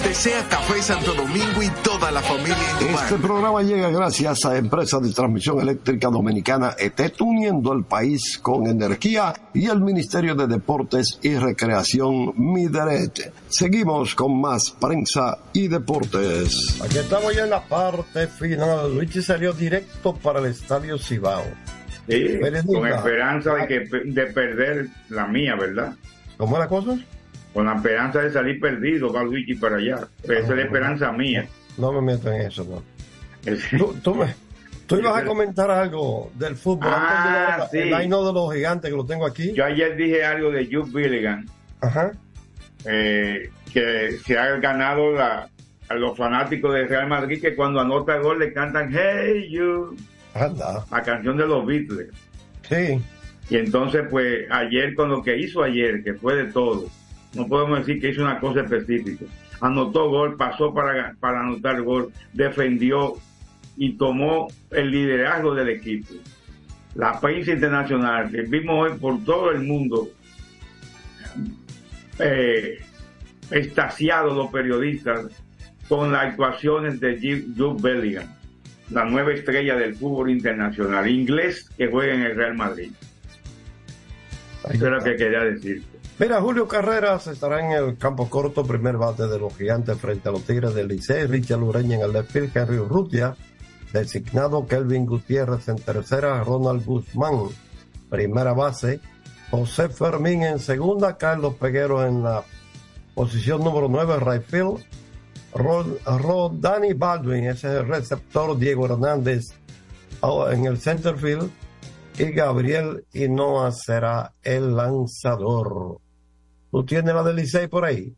Les desea Café Santo Domingo y toda la familia. Este programa llega gracias a Empresa de Transmisión Eléctrica Dominicana ETET, uniendo el país con energía y el Ministerio de Deportes y Recreación Mideret. Seguimos con más prensa y deportes. Aquí estamos ya en la parte final. Luigi salió directo para el Estadio Cibao. Sí, con esperanza de, que, de perder la mía, ¿verdad? ¿Cómo es la cosa? Con la esperanza de salir perdido, va Luigi para allá. Pero esa es la esperanza mía. No me meto en eso, no. Tú, tú me- tú ibas a comentar algo del fútbol. Ah, de sí. El line de los gigantes que lo tengo aquí. Yo ayer dije algo de Jude Billigan, Ajá. eh, que se ha ganado la, a los fanáticos de Real Madrid que cuando anota gol le cantan Hey You, Anda. la canción de los Beatles. Sí. Y entonces, pues, ayer, con lo que hizo ayer, que fue de todo, no podemos decir que hizo una cosa específica. Anotó gol, pasó para, para anotar gol, defendió y tomó el liderazgo del equipo. La prensa internacional, que vimos hoy por todo el mundo, eh, extasiados los periodistas con las actuaciones de Ju- Jude Bellingham, la nueva estrella del fútbol internacional, inglés que juega en el Real Madrid. Eso era lo que quería decir. Mira, Julio Carreras estará en el campo corto, primer bate de los gigantes frente a los Tigres del Licey, Richard Lureña en el left field, Henry Urrutia designado Kelvin Gutiérrez en tercera, Ronald Guzmán, primera base, José Fermín en segunda, Carlos Peguero en la posición número 9, right field, Rod, Rodani Baldwin, ese es el receptor, Diego Hernández en el center field, y Gabriel Hinoa será el lanzador. ¿Tú tienes la del Licey por ahí?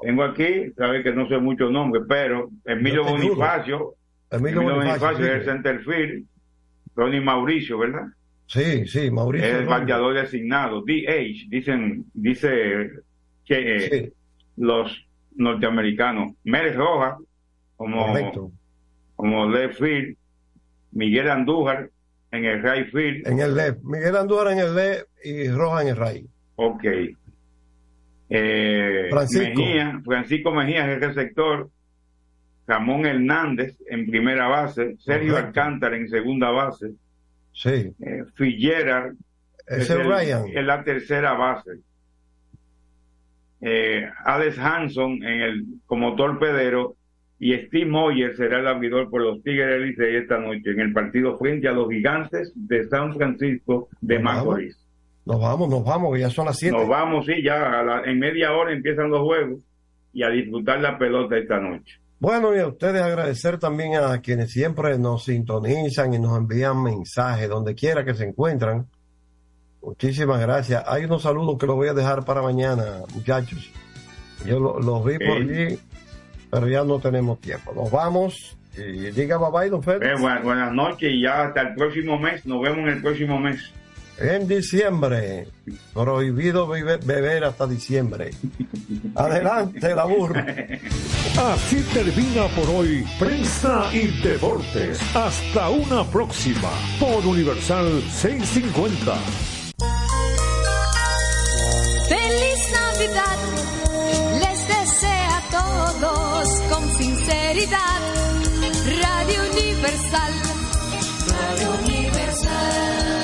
Tengo aquí, sabes que no sé muchos nombres, pero Emilio Bonifacio, Emilio Emilio Bonifacio, es el centerfield, Ronnie Mauricio, ¿verdad? Sí, sí, Mauricio. Es el bateador designado, DH, dicen, dice que eh, los norteamericanos. Mérez Rojas, como, Correcto. como left field, Miguel Andújar en el right field, En el left. Miguel Andújar en el left y Roja en el right. ok. Eh, Francisco. Mejía, Francisco Mejía es el receptor, Ramón Hernández en primera base, Sergio. Alcántara en segunda base, Sí. eh, Figuera es el- Ryan. en la tercera base. Eh, Alex Hanson en el, como torpedero y Steve Moyer será el abridor por los Tigres Licey esta noche en el partido frente a los gigantes de San Francisco de. Macorís. Nos vamos, nos vamos, que ya son las 7. Nos vamos, sí, ya a la- en media hora empiezan los juegos y a disfrutar la pelota esta noche. Bueno, y a ustedes agradecer también a quienes siempre nos sintonizan y nos envían mensajes donde quiera que se encuentran. Muchísimas gracias. Hay unos saludos que los voy a dejar para mañana, muchachos. Yo lo- los vi por allí, pero ya no tenemos tiempo. Nos vamos y diga bye bye, don Félix. Eh, bu- buenas noches y ya hasta el próximo mes. Nos vemos en el próximo mes. En diciembre, prohibido bebe- beber hasta diciembre. Adelante, la burra. Así termina por hoy Prensa y Deportes. Hasta una próxima por Universal 650. Feliz Navidad, les desea a todos con sinceridad. Radio Universal, Radio Universal.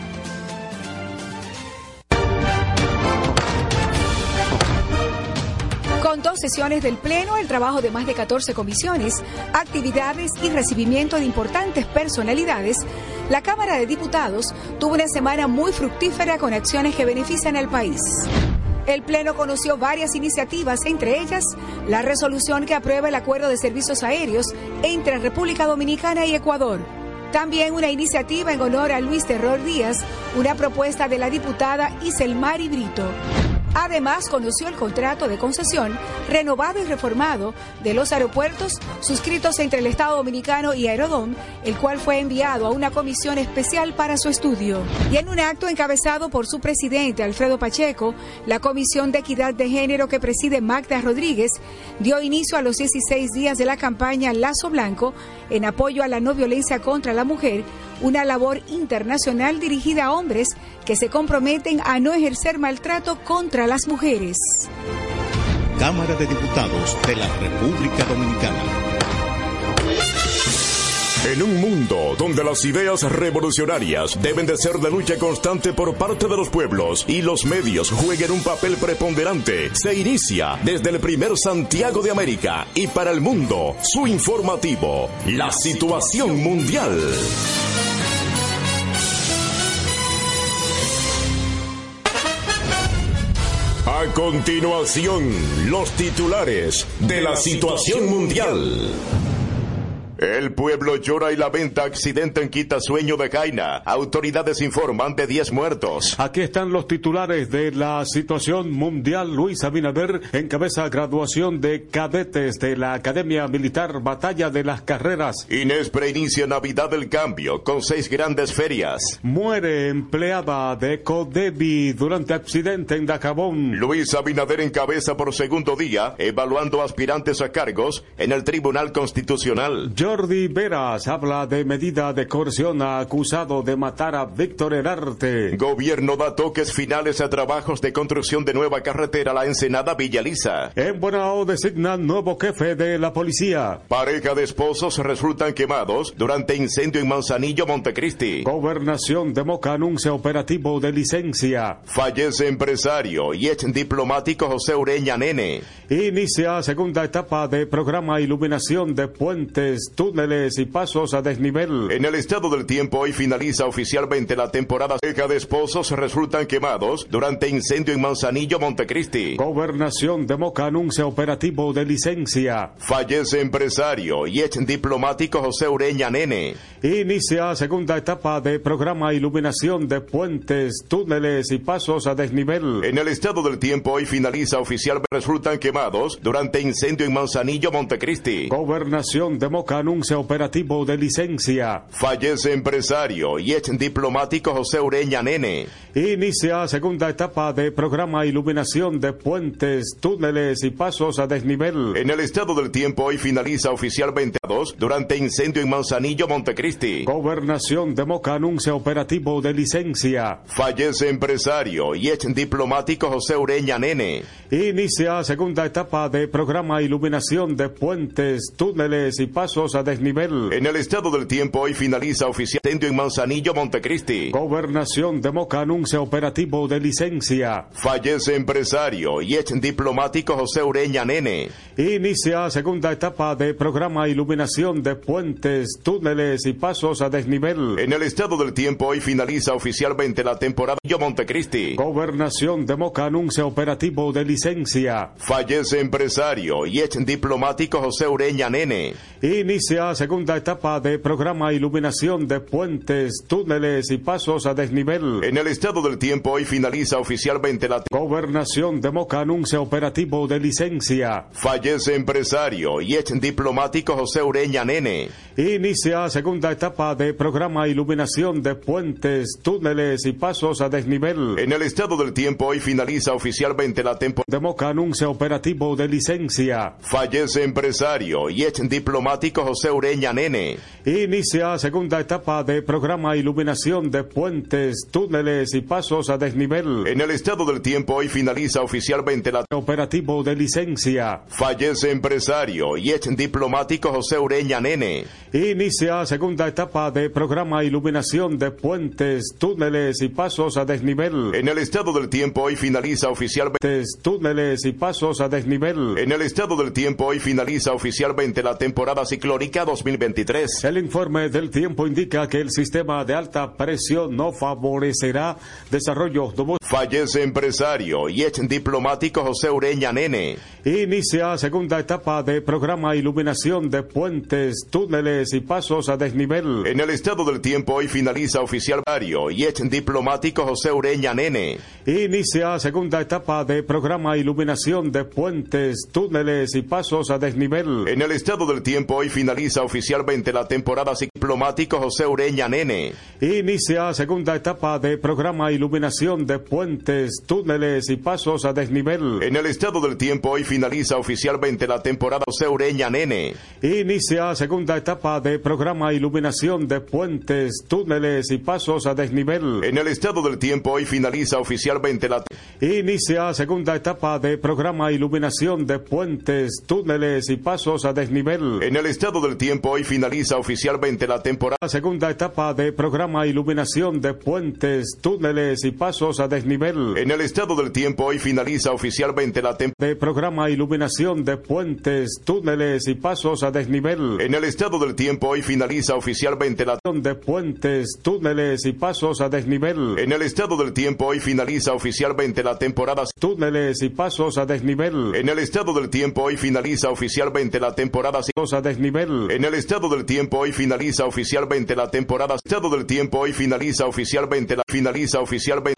Sesiones del Pleno, el trabajo de más de 14 comisiones, actividades y recibimiento de importantes personalidades, la Cámara de Diputados tuvo una semana muy fructífera con acciones que benefician al país. El Pleno conoció varias iniciativas, entre ellas la resolución que aprueba el acuerdo de servicios aéreos entre República Dominicana y Ecuador. También una iniciativa en honor a Luis Terror Díaz, una propuesta de la diputada Iselmari Brito. Además, conoció el contrato de concesión renovado y reformado de los aeropuertos suscritos entre el Estado Dominicano y Aerodom, el cual fue enviado a una comisión especial para su estudio. Y en un acto encabezado por su presidente, Alfredo Pacheco, la Comisión de Equidad de Género que preside Magda Rodríguez dio inicio a los 16 días de la campaña Lazo Blanco en apoyo a la no violencia contra la mujer, una labor internacional dirigida a hombres que se comprometen a no ejercer maltrato contra las mujeres. Cámara de Diputados de la República Dominicana. En un mundo donde las ideas revolucionarias deben de ser de lucha constante por parte de los pueblos y los medios jueguen un papel preponderante, se inicia desde el primer Santiago de América y para el mundo su informativo, la situación mundial. A continuación, los titulares de la situación mundial. El pueblo llora y lamenta accidente en Quitasueño de Jaina. Autoridades informan de 10 muertos. Aquí están los titulares de la situación mundial. Luis Abinader encabeza graduación de cadetes de la Academia Militar Batalla de las Carreras. Inés preinicia Navidad del Cambio con seis grandes ferias. Muere empleada de Codebi durante accidente en Dajabón. Luis Abinader encabeza por segundo día evaluando aspirantes a cargos en el Tribunal Constitucional. Jordi Veras habla de medida de coerción a acusado de matar a Víctor Herarte. Gobierno da toques finales a trabajos de construcción de nueva carretera La Ensenada Villaliza. En Bonao designan nuevo jefe de la policía. Pareja de esposos resultan quemados durante incendio en Manzanillo, Montecristi. Gobernación de Moca anuncia operativo de licencia. Fallece empresario y ex diplomático José Ureña Nene. Inicia segunda etapa de programa iluminación de puentes, túneles y pasos a desnivel. En el estado del tiempo hoy finaliza oficialmente la temporada seca de esposos resultan quemados durante incendio en Manzanillo, Montecristi. Gobernación de Moca anuncia operativo de licencia. Fallece empresario y ex diplomático José Ureña Nene. Inicia segunda etapa de programa iluminación de puentes, túneles y pasos a desnivel. En el estado del tiempo hoy finaliza oficialmente resultan quemados durante incendio en Manzanillo, Montecristi. Gobernación de Moca anuncia operativo de licencia. Fallece empresario y ex diplomático José Ureña Nene. Inicia segunda etapa de programa iluminación de puentes, túneles y pasos a desnivel. En el estado del tiempo hoy finaliza oficialmente durante incendio en Manzanillo, Montecristi. Gobernación de Moca anuncia operativo de licencia. Fallece empresario y ex diplomático José Ureña Nene. Inicia segunda etapa de programa iluminación de puentes, túneles y pasos a desnivel. En el estado del tiempo hoy finaliza oficial incendio en Manzanillo, Montecristi. Gobernación de Moca anuncia operativo de licencia. Fallece empresario y ex diplomático José Ureña Nene. Inicia segunda etapa de programa iluminación de puentes, túneles y pasos a desnivel. En el estado del tiempo hoy finaliza oficialmente la temporada Montecristi. Gobernación de Moca anuncia operativo de licencia. Fallece empresario y ex diplomático José Ureña Nene. Inicia segunda etapa de programa iluminación de puentes, túneles y pasos a desnivel. En el estado del tiempo hoy finaliza oficialmente la Gobernación de Moca anuncia operativo de licencia. Fallece empresario y ex diplomático José Ureña Nene. Inicia segunda etapa de programa iluminación de puentes, túneles y pasos a desnivel. En el estado del tiempo hoy finaliza oficialmente la temporada de Moca anuncia operativo de licencia. Fallece empresario y ex diplomático José Ureña Nene. Inicia segunda etapa de programa iluminación de puentes, túneles y pasos a desnivel. En el estado del tiempo hoy finaliza oficialmente la operativo de licencia. Fallece empresario y ex diplomático José Ureña Nene. Inicia segunda etapa de programa iluminación de puentes, túneles y pasos a desnivel. En el estado del tiempo hoy finaliza oficialmente túneles y pasos a desnivel. En el estado del tiempo hoy finaliza oficialmente la temporada ciclónica 2023. El informe del tiempo indica que el sistema de alta presión no favorecerá desarrollo de Fallece empresario y ex diplomático José Ureña Nene. Inicia segunda etapa de programa iluminación de puentes, túneles y pasos a desnivel. En el estado del tiempo hoy finaliza oficialmente y ex diplomático José Ureña Nene. Inicia segunda etapa de programa iluminación de puentes, túneles y pasos a desnivel. En el estado del tiempo hoy finaliza oficialmente la temporada diplomático José Ureña Nene. Inicia segunda etapa de programa iluminación de puentes, túneles y pasos a desnivel. En el estado del tiempo hoy finaliza oficialmente la temporada José Ureña Nene. Inicia segunda etapa de programa iluminación de puentes, túneles y pasos a desnivel. En el estado del tiempo hoy finaliza oficialmente la Inicia segunda etapa de programa iluminación de puentes, túneles y pasos a desnivel. En el estado del tiempo hoy finaliza oficialmente la temporada segunda etapa de programa iluminación de puentes, túneles y pasos a desnivel. En el estado del tiempo hoy finaliza oficialmente la temporada de programa iluminación de puentes, túneles y pasos a desnivel. En el estado del tiempo hoy finaliza oficialmente la de puentes, túneles y pasos a desnivel. En el estado del tiempo hoy finaliza oficialmente la temporada túneles y pasos a desnivel. En el estado del tiempo hoy finaliza oficialmente la temporada a desnivel. En el estado del tiempo hoy finaliza oficialmente la temporada. Estado del tiempo hoy finaliza oficialmente la finaliza oficialmente